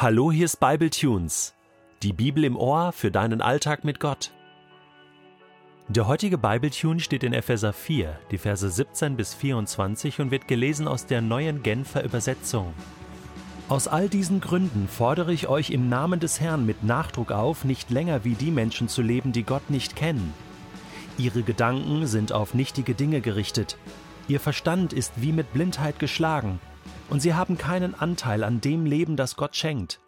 Hallo, hier ist Bible Tunes. Die Bibel im Ohr für deinen Alltag mit Gott. Der heutige Bible Tune steht in Epheser 4, die Verse 17 bis 24 und wird gelesen aus der neuen Genfer Übersetzung. Aus all diesen Gründen fordere ich euch im Namen des Herrn mit Nachdruck auf, nicht länger wie die Menschen zu leben, die Gott nicht kennen. Ihre Gedanken sind auf nichtige Dinge gerichtet. Ihr Verstand ist wie mit Blindheit geschlagen und sie haben keinen Anteil an dem Leben, das Gott schenkt.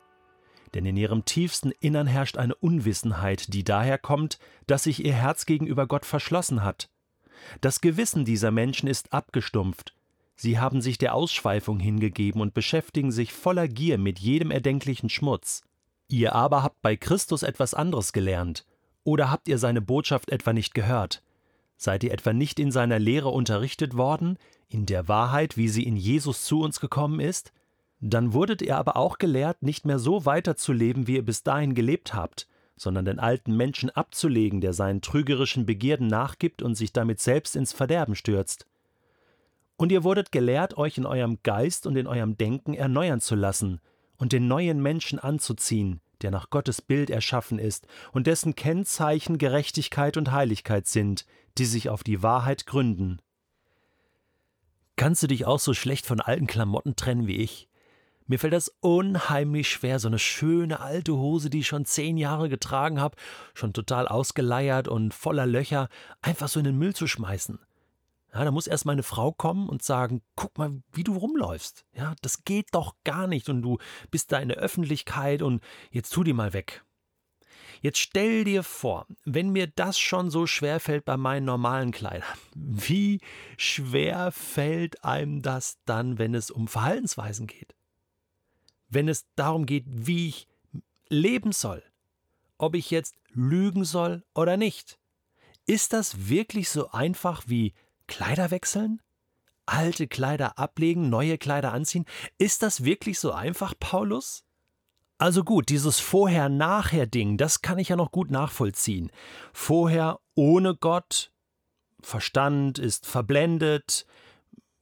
Denn in ihrem tiefsten Innern herrscht eine Unwissenheit, die daher kommt, dass sich ihr Herz gegenüber Gott verschlossen hat. Das Gewissen dieser Menschen ist abgestumpft. Sie haben sich der Ausschweifung hingegeben und beschäftigen sich voller Gier mit jedem erdenklichen Schmutz. Ihr aber habt bei Christus etwas anderes gelernt. Oder habt ihr seine Botschaft etwa nicht gehört? Seid ihr etwa nicht in seiner Lehre unterrichtet worden, in der Wahrheit, wie sie in Jesus zu uns gekommen ist? Dann wurdet ihr aber auch gelehrt, nicht mehr so weiterzuleben, wie ihr bis dahin gelebt habt, sondern den alten Menschen abzulegen, der seinen trügerischen Begierden nachgibt und sich damit selbst ins Verderben stürzt. Und ihr wurdet gelehrt, euch in eurem Geist und in eurem Denken erneuern zu lassen und den neuen Menschen anzuziehen, der nach Gottes Bild erschaffen ist und dessen Kennzeichen Gerechtigkeit und Heiligkeit sind, die sich auf die Wahrheit gründen. Kannst du dich auch so schlecht von alten Klamotten trennen wie ich? Mir fällt das unheimlich schwer, so eine schöne alte Hose, die ich schon zehn Jahre getragen habe, schon total ausgeleiert und voller Löcher, einfach so in den Müll zu schmeißen. Ja, da muss erst meine Frau kommen und sagen, guck mal, wie du rumläufst. Ja, das geht doch gar nicht und du bist da in der Öffentlichkeit und jetzt tu die mal weg. Jetzt stell dir vor, wenn mir das schon so schwer fällt bei meinen normalen Kleidern, wie schwer fällt einem das dann, wenn es um Verhaltensweisen geht? Wenn es darum geht, wie ich leben soll, ob ich jetzt lügen soll oder nicht. Ist das wirklich so einfach wie Kleider wechseln? Alte Kleider ablegen, neue Kleider anziehen? Ist das wirklich so einfach, Paulus? Also gut, dieses Vorher-Nachher-Ding, das kann ich ja noch gut nachvollziehen. Vorher ohne Gott, Verstand ist verblendet,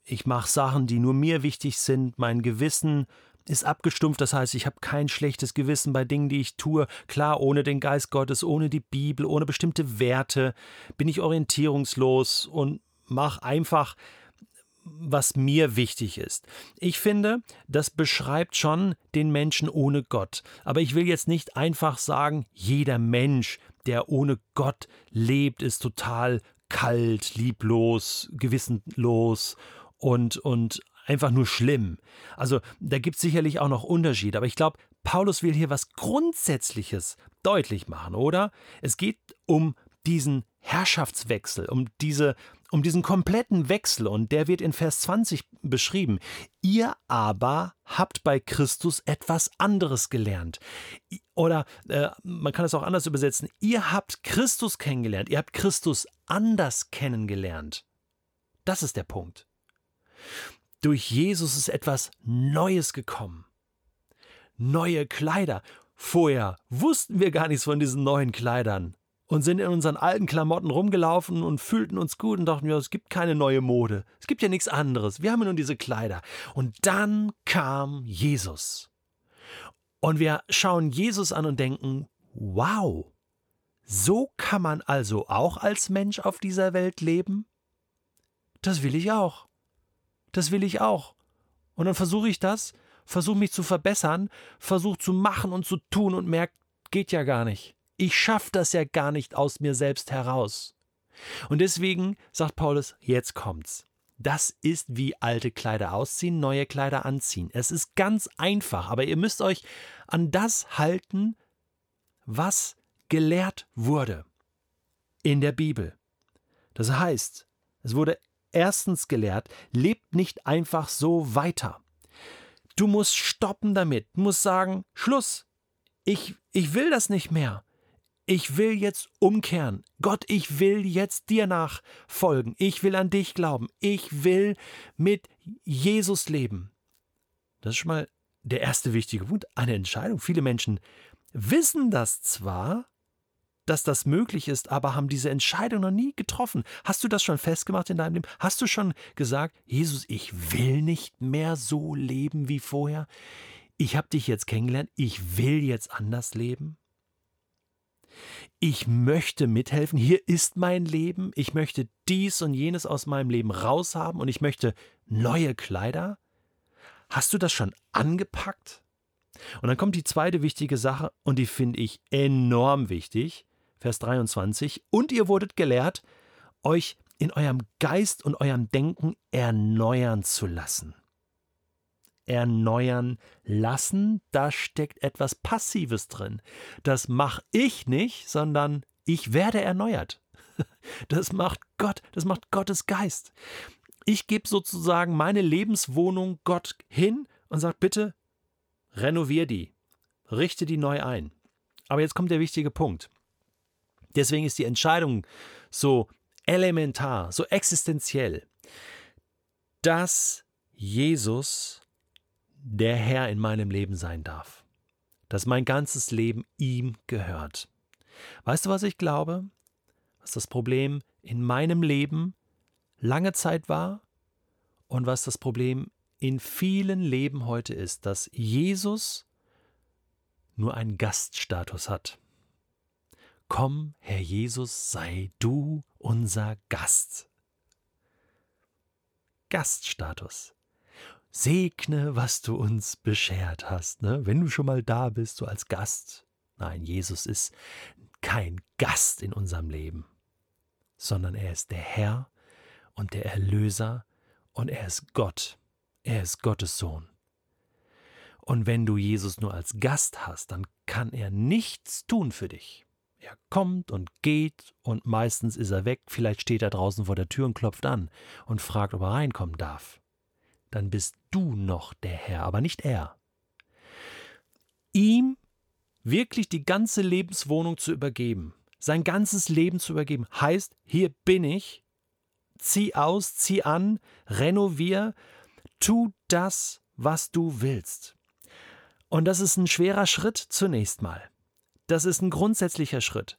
ich mache Sachen, die nur mir wichtig sind, mein Gewissen ist abgestumpft, das heißt, ich habe kein schlechtes Gewissen bei Dingen, die ich tue. Klar, ohne den Geist Gottes, ohne die Bibel, ohne bestimmte Werte bin ich orientierungslos und mache einfach was mir wichtig ist. Ich finde, das beschreibt schon den Menschen ohne Gott. Aber ich will jetzt nicht einfach sagen, jeder Mensch, der ohne Gott lebt, ist total kalt, lieblos, gewissenlos und, und einfach nur schlimm. Also da gibt es sicherlich auch noch Unterschiede, aber ich glaube, Paulus will hier was Grundsätzliches deutlich machen, oder? Es geht um diesen Herrschaftswechsel, um diese um diesen kompletten Wechsel, und der wird in Vers 20 beschrieben. Ihr aber habt bei Christus etwas anderes gelernt. Oder äh, man kann es auch anders übersetzen. Ihr habt Christus kennengelernt. Ihr habt Christus anders kennengelernt. Das ist der Punkt. Durch Jesus ist etwas Neues gekommen. Neue Kleider. Vorher wussten wir gar nichts von diesen neuen Kleidern und sind in unseren alten Klamotten rumgelaufen und fühlten uns gut und dachten, ja, es gibt keine neue Mode. Es gibt ja nichts anderes. Wir haben ja nur diese Kleider. Und dann kam Jesus. Und wir schauen Jesus an und denken, wow, so kann man also auch als Mensch auf dieser Welt leben? Das will ich auch. Das will ich auch. Und dann versuche ich das, versuche mich zu verbessern, versuche zu machen und zu tun und merke, geht ja gar nicht. Ich schaffe das ja gar nicht aus mir selbst heraus. Und deswegen sagt Paulus, jetzt kommt's. Das ist wie alte Kleider ausziehen, neue Kleider anziehen. Es ist ganz einfach, aber ihr müsst euch an das halten, was gelehrt wurde in der Bibel. Das heißt, es wurde erstens gelehrt, lebt nicht einfach so weiter. Du musst stoppen damit, du musst sagen, Schluss. Ich, ich will das nicht mehr ich will jetzt umkehren. Gott, ich will jetzt dir nachfolgen. Ich will an dich glauben. Ich will mit Jesus leben. Das ist schon mal der erste wichtige Punkt, eine Entscheidung. Viele Menschen wissen das zwar, dass das möglich ist, aber haben diese Entscheidung noch nie getroffen. Hast du das schon festgemacht in deinem Leben? Hast du schon gesagt, Jesus, ich will nicht mehr so leben wie vorher? ich habe dich jetzt kennengelernt, ich will jetzt anders leben. Ich möchte mithelfen, hier ist mein Leben, ich möchte dies und jenes aus meinem Leben raushaben und ich möchte neue Kleider. Hast du das schon angepackt? Und dann kommt die zweite wichtige Sache und die finde ich enorm wichtig. Vers 23. Und ihr wurdet gelehrt, euch in eurem Geist und eurem Denken erneuern zu lassen. Erneuern lassen, da steckt etwas Passives drin. Das mache ich nicht, sondern ich werde erneuert. Das macht Gott, das macht Gottes Geist. Ich gebe sozusagen meine Lebenswohnung Gott hin und sage, bitte renovier die, richte die neu ein. Aber jetzt kommt der wichtige Punkt. Deswegen ist die Entscheidung so elementar, so existenziell, dass Jesus der Herr in meinem Leben sein darf, dass mein ganzes Leben ihm gehört. Weißt du, was ich glaube? Was das Problem in meinem Leben lange Zeit war und was das Problem in vielen Leben heute ist, dass Jesus nur einen Gaststatus hat. Komm, Herr Jesus, sei du unser Gast. Gaststatus. Segne, was du uns beschert hast, ne? Wenn du schon mal da bist, so als Gast. Nein, Jesus ist kein Gast in unserem Leben, sondern er ist der Herr und der Erlöser und er ist Gott. Er ist Gottes Sohn. Und wenn du Jesus nur als Gast hast, dann kann er nichts tun für dich. Er kommt und geht und meistens ist er weg, vielleicht steht er draußen vor der Tür und klopft an und fragt, ob er reinkommen darf. Dann bist du noch der Herr, aber nicht er. Ihm wirklich die ganze Lebenswohnung zu übergeben, sein ganzes Leben zu übergeben, heißt, hier bin ich, zieh aus, zieh an, renovier, tu das, was du willst. Und das ist ein schwerer Schritt zunächst mal. Das ist ein grundsätzlicher Schritt.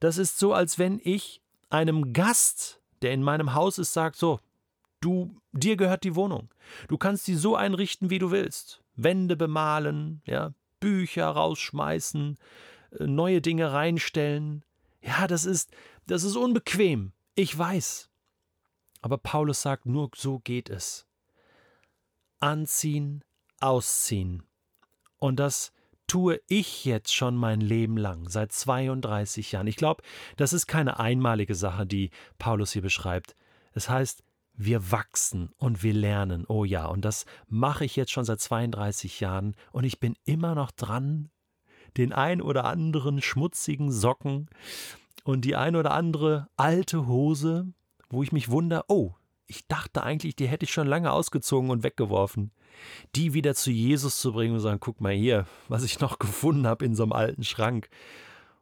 Das ist so, als wenn ich einem Gast, der in meinem Haus ist, sagt, so, du, dir gehört die Wohnung. Du kannst sie so einrichten, wie du willst. Wände bemalen, ja, Bücher rausschmeißen, äh, neue Dinge reinstellen. Ja, das ist, das ist unbequem. Ich weiß. Aber Paulus sagt, nur so geht es. Anziehen, ausziehen. Und das tue ich jetzt schon mein Leben lang, seit 32 Jahren. Ich glaube, das ist keine einmalige Sache, die Paulus hier beschreibt. Es heißt, wir wachsen und wir lernen. Oh ja, und das mache ich jetzt schon seit 32 Jahren und ich bin immer noch dran, den ein oder anderen schmutzigen Socken und die ein oder andere alte Hose, wo ich mich wundere, oh, ich dachte eigentlich, die hätte ich schon lange ausgezogen und weggeworfen. Die wieder zu Jesus zu bringen und sagen, guck mal hier, was ich noch gefunden habe in so einem alten Schrank.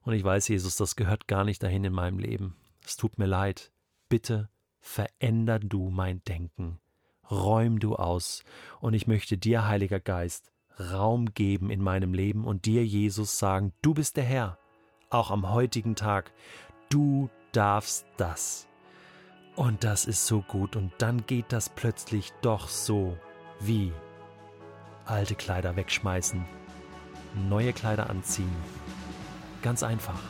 Und ich weiß, Jesus, das gehört gar nicht dahin in meinem Leben. Es tut mir leid. Bitte veränder du mein Denken. Räum du aus. Und ich möchte dir, Heiliger Geist, Raum geben in meinem Leben und dir, Jesus, sagen, du bist der Herr, auch am heutigen Tag. Du darfst das. Und das ist so gut. Und dann geht das plötzlich doch so wie alte Kleider wegschmeißen, neue Kleider anziehen. Ganz einfach.